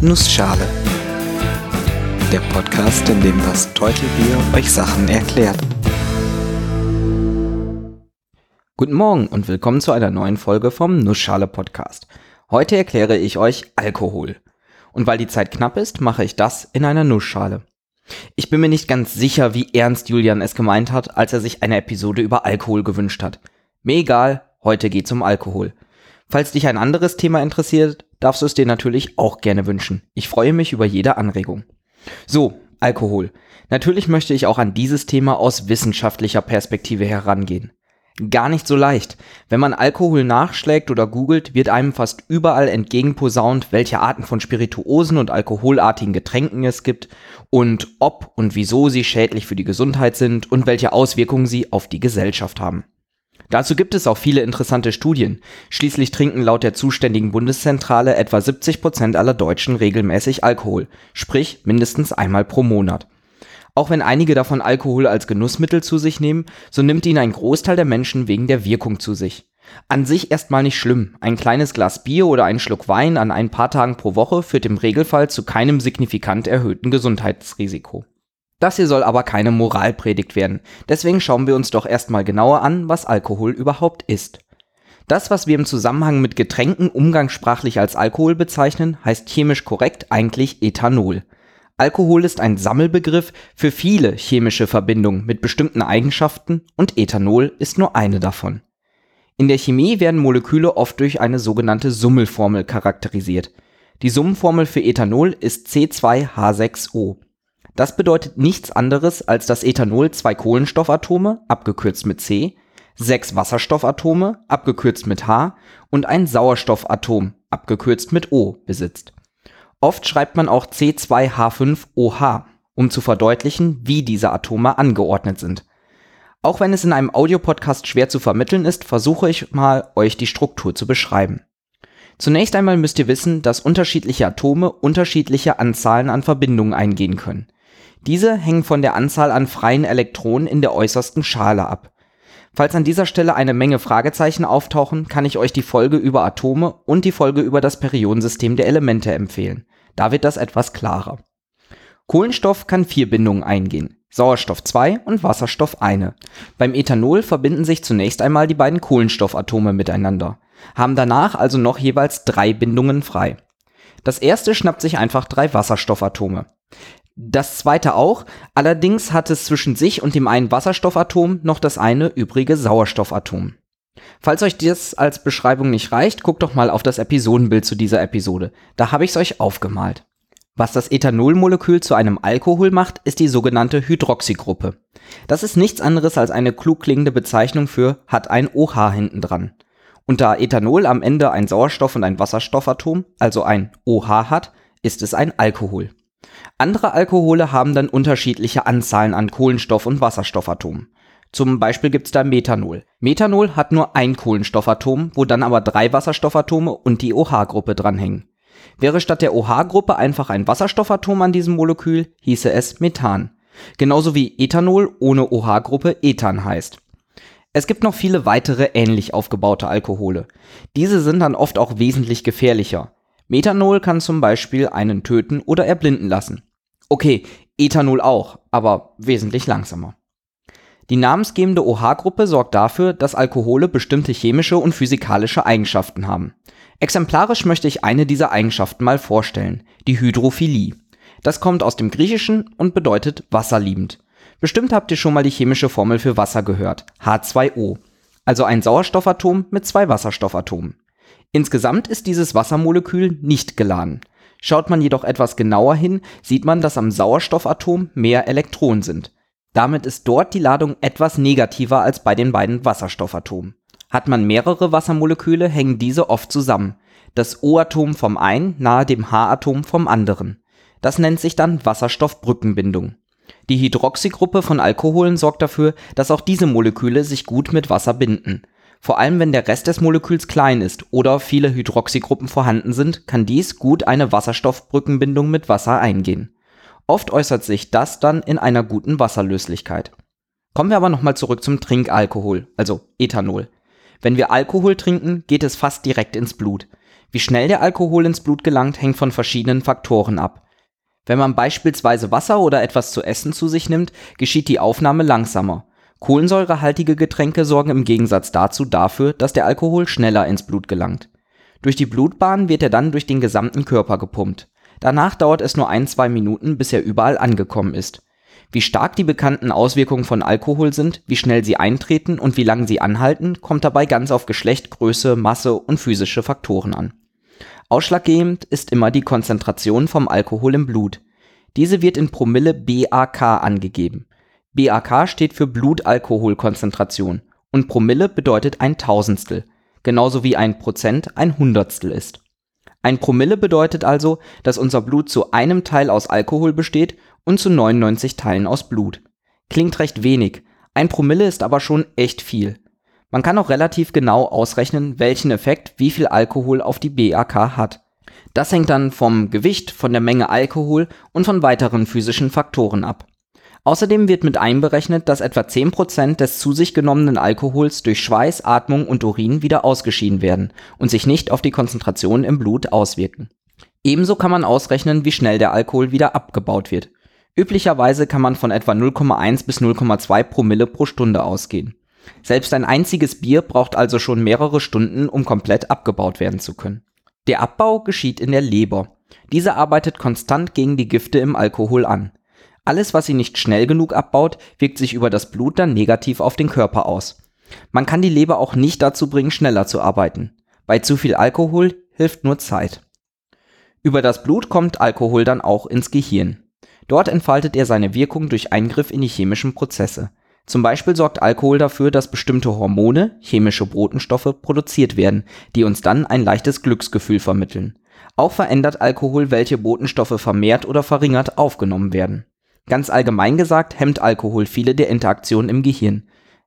Nussschale. Der Podcast, in dem das Teutelbier euch Sachen erklärt. Guten Morgen und willkommen zu einer neuen Folge vom Nussschale Podcast. Heute erkläre ich euch Alkohol. Und weil die Zeit knapp ist, mache ich das in einer Nussschale. Ich bin mir nicht ganz sicher, wie ernst Julian es gemeint hat, als er sich eine Episode über Alkohol gewünscht hat. Mir egal, heute geht's um Alkohol. Falls dich ein anderes Thema interessiert, darfst du es dir natürlich auch gerne wünschen. Ich freue mich über jede Anregung. So, Alkohol. Natürlich möchte ich auch an dieses Thema aus wissenschaftlicher Perspektive herangehen. Gar nicht so leicht. Wenn man Alkohol nachschlägt oder googelt, wird einem fast überall entgegenposaunt, welche Arten von Spirituosen und alkoholartigen Getränken es gibt und ob und wieso sie schädlich für die Gesundheit sind und welche Auswirkungen sie auf die Gesellschaft haben. Dazu gibt es auch viele interessante Studien. Schließlich trinken laut der zuständigen Bundeszentrale etwa 70 Prozent aller Deutschen regelmäßig Alkohol, sprich mindestens einmal pro Monat. Auch wenn einige davon Alkohol als Genussmittel zu sich nehmen, so nimmt ihn ein Großteil der Menschen wegen der Wirkung zu sich. An sich erstmal nicht schlimm. Ein kleines Glas Bier oder ein Schluck Wein an ein paar Tagen pro Woche führt im Regelfall zu keinem signifikant erhöhten Gesundheitsrisiko. Das hier soll aber keine Moralpredigt werden, deswegen schauen wir uns doch erstmal genauer an, was Alkohol überhaupt ist. Das, was wir im Zusammenhang mit Getränken umgangssprachlich als Alkohol bezeichnen, heißt chemisch korrekt eigentlich Ethanol. Alkohol ist ein Sammelbegriff für viele chemische Verbindungen mit bestimmten Eigenschaften und Ethanol ist nur eine davon. In der Chemie werden Moleküle oft durch eine sogenannte Summelformel charakterisiert. Die Summenformel für Ethanol ist C2H6O. Das bedeutet nichts anderes, als dass Ethanol zwei Kohlenstoffatome, abgekürzt mit C, sechs Wasserstoffatome, abgekürzt mit H und ein Sauerstoffatom, abgekürzt mit O, besitzt. Oft schreibt man auch C2H5OH, um zu verdeutlichen, wie diese Atome angeordnet sind. Auch wenn es in einem Audiopodcast schwer zu vermitteln ist, versuche ich mal, euch die Struktur zu beschreiben. Zunächst einmal müsst ihr wissen, dass unterschiedliche Atome unterschiedliche Anzahlen an Verbindungen eingehen können. Diese hängen von der Anzahl an freien Elektronen in der äußersten Schale ab. Falls an dieser Stelle eine Menge Fragezeichen auftauchen, kann ich euch die Folge über Atome und die Folge über das Periodensystem der Elemente empfehlen. Da wird das etwas klarer. Kohlenstoff kann vier Bindungen eingehen. Sauerstoff 2 und Wasserstoff eine. Beim Ethanol verbinden sich zunächst einmal die beiden Kohlenstoffatome miteinander, haben danach also noch jeweils drei Bindungen frei. Das erste schnappt sich einfach drei Wasserstoffatome. Das zweite auch, allerdings hat es zwischen sich und dem einen Wasserstoffatom noch das eine übrige Sauerstoffatom. Falls euch das als Beschreibung nicht reicht, guckt doch mal auf das Episodenbild zu dieser Episode. Da habe ich es euch aufgemalt. Was das Ethanolmolekül zu einem Alkohol macht, ist die sogenannte Hydroxygruppe. Das ist nichts anderes als eine klug klingende Bezeichnung für hat ein OH hinten dran. Und da Ethanol am Ende ein Sauerstoff und ein Wasserstoffatom, also ein OH hat, ist es ein Alkohol. Andere Alkohole haben dann unterschiedliche Anzahlen an Kohlenstoff und Wasserstoffatomen. Zum Beispiel gibt's da Methanol. Methanol hat nur ein Kohlenstoffatom, wo dann aber drei Wasserstoffatome und die OH-Gruppe dranhängen. Wäre statt der OH-Gruppe einfach ein Wasserstoffatom an diesem Molekül, hieße es Methan. Genauso wie Ethanol ohne OH-Gruppe Ethan heißt. Es gibt noch viele weitere ähnlich aufgebaute Alkohole. Diese sind dann oft auch wesentlich gefährlicher. Methanol kann zum Beispiel einen töten oder erblinden lassen. Okay, Ethanol auch, aber wesentlich langsamer. Die namensgebende OH-Gruppe sorgt dafür, dass Alkohole bestimmte chemische und physikalische Eigenschaften haben. Exemplarisch möchte ich eine dieser Eigenschaften mal vorstellen, die Hydrophilie. Das kommt aus dem Griechischen und bedeutet wasserliebend. Bestimmt habt ihr schon mal die chemische Formel für Wasser gehört, H2O, also ein Sauerstoffatom mit zwei Wasserstoffatomen. Insgesamt ist dieses Wassermolekül nicht geladen. Schaut man jedoch etwas genauer hin, sieht man, dass am Sauerstoffatom mehr Elektronen sind. Damit ist dort die Ladung etwas negativer als bei den beiden Wasserstoffatomen. Hat man mehrere Wassermoleküle, hängen diese oft zusammen. Das O-Atom vom einen nahe dem H-Atom vom anderen. Das nennt sich dann Wasserstoffbrückenbindung. Die Hydroxygruppe von Alkoholen sorgt dafür, dass auch diese Moleküle sich gut mit Wasser binden. Vor allem wenn der Rest des Moleküls klein ist oder viele Hydroxygruppen vorhanden sind, kann dies gut eine Wasserstoffbrückenbindung mit Wasser eingehen. Oft äußert sich das dann in einer guten Wasserlöslichkeit. Kommen wir aber nochmal zurück zum Trinkalkohol, also Ethanol. Wenn wir Alkohol trinken, geht es fast direkt ins Blut. Wie schnell der Alkohol ins Blut gelangt, hängt von verschiedenen Faktoren ab. Wenn man beispielsweise Wasser oder etwas zu essen zu sich nimmt, geschieht die Aufnahme langsamer. Kohlensäurehaltige Getränke sorgen im Gegensatz dazu dafür, dass der Alkohol schneller ins Blut gelangt. Durch die Blutbahn wird er dann durch den gesamten Körper gepumpt. Danach dauert es nur ein, zwei Minuten, bis er überall angekommen ist. Wie stark die bekannten Auswirkungen von Alkohol sind, wie schnell sie eintreten und wie lange sie anhalten, kommt dabei ganz auf Geschlecht, Größe, Masse und physische Faktoren an. Ausschlaggebend ist immer die Konzentration vom Alkohol im Blut. Diese wird in Promille BAK angegeben. BAK steht für Blutalkoholkonzentration und Promille bedeutet ein Tausendstel, genauso wie ein Prozent ein Hundertstel ist. Ein Promille bedeutet also, dass unser Blut zu einem Teil aus Alkohol besteht und zu 99 Teilen aus Blut. Klingt recht wenig, ein Promille ist aber schon echt viel. Man kann auch relativ genau ausrechnen, welchen Effekt wie viel Alkohol auf die BAK hat. Das hängt dann vom Gewicht, von der Menge Alkohol und von weiteren physischen Faktoren ab. Außerdem wird mit einberechnet, dass etwa 10% des zu sich genommenen Alkohols durch Schweiß, Atmung und Urin wieder ausgeschieden werden und sich nicht auf die Konzentration im Blut auswirken. Ebenso kann man ausrechnen, wie schnell der Alkohol wieder abgebaut wird. Üblicherweise kann man von etwa 0,1 bis 0,2 Promille pro Stunde ausgehen. Selbst ein einziges Bier braucht also schon mehrere Stunden, um komplett abgebaut werden zu können. Der Abbau geschieht in der Leber. Diese arbeitet konstant gegen die Gifte im Alkohol an. Alles, was sie nicht schnell genug abbaut, wirkt sich über das Blut dann negativ auf den Körper aus. Man kann die Leber auch nicht dazu bringen, schneller zu arbeiten. Bei zu viel Alkohol hilft nur Zeit. Über das Blut kommt Alkohol dann auch ins Gehirn. Dort entfaltet er seine Wirkung durch Eingriff in die chemischen Prozesse. Zum Beispiel sorgt Alkohol dafür, dass bestimmte Hormone, chemische Botenstoffe, produziert werden, die uns dann ein leichtes Glücksgefühl vermitteln. Auch verändert Alkohol, welche Botenstoffe vermehrt oder verringert aufgenommen werden. Ganz allgemein gesagt hemmt Alkohol viele der Interaktionen im Gehirn.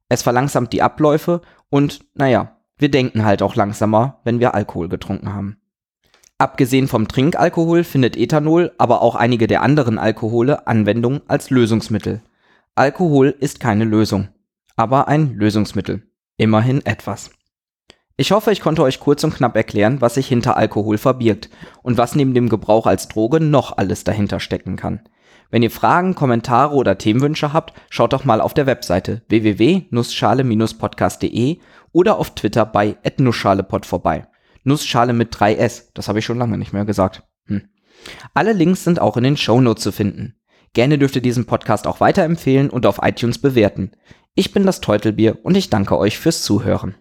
Es verlangsamt die Abläufe und, naja, wir denken halt auch langsamer, wenn wir Alkohol getrunken haben. Abgesehen vom Trinkalkohol findet Ethanol, aber auch einige der anderen Alkohole Anwendung als Lösungsmittel. Alkohol ist keine Lösung, aber ein Lösungsmittel. Immerhin etwas. Ich hoffe, ich konnte euch kurz und knapp erklären, was sich hinter Alkohol verbirgt und was neben dem Gebrauch als Droge noch alles dahinter stecken kann. Wenn ihr Fragen, Kommentare oder Themenwünsche habt, schaut doch mal auf der Webseite www.nussschale-podcast.de oder auf Twitter bei @nussschalepod vorbei. Nussschale mit 3S, das habe ich schon lange nicht mehr gesagt. Hm. Alle Links sind auch in den Shownotes zu finden. Gerne dürft ihr diesen Podcast auch weiterempfehlen und auf iTunes bewerten. Ich bin das Teutelbier und ich danke euch fürs Zuhören.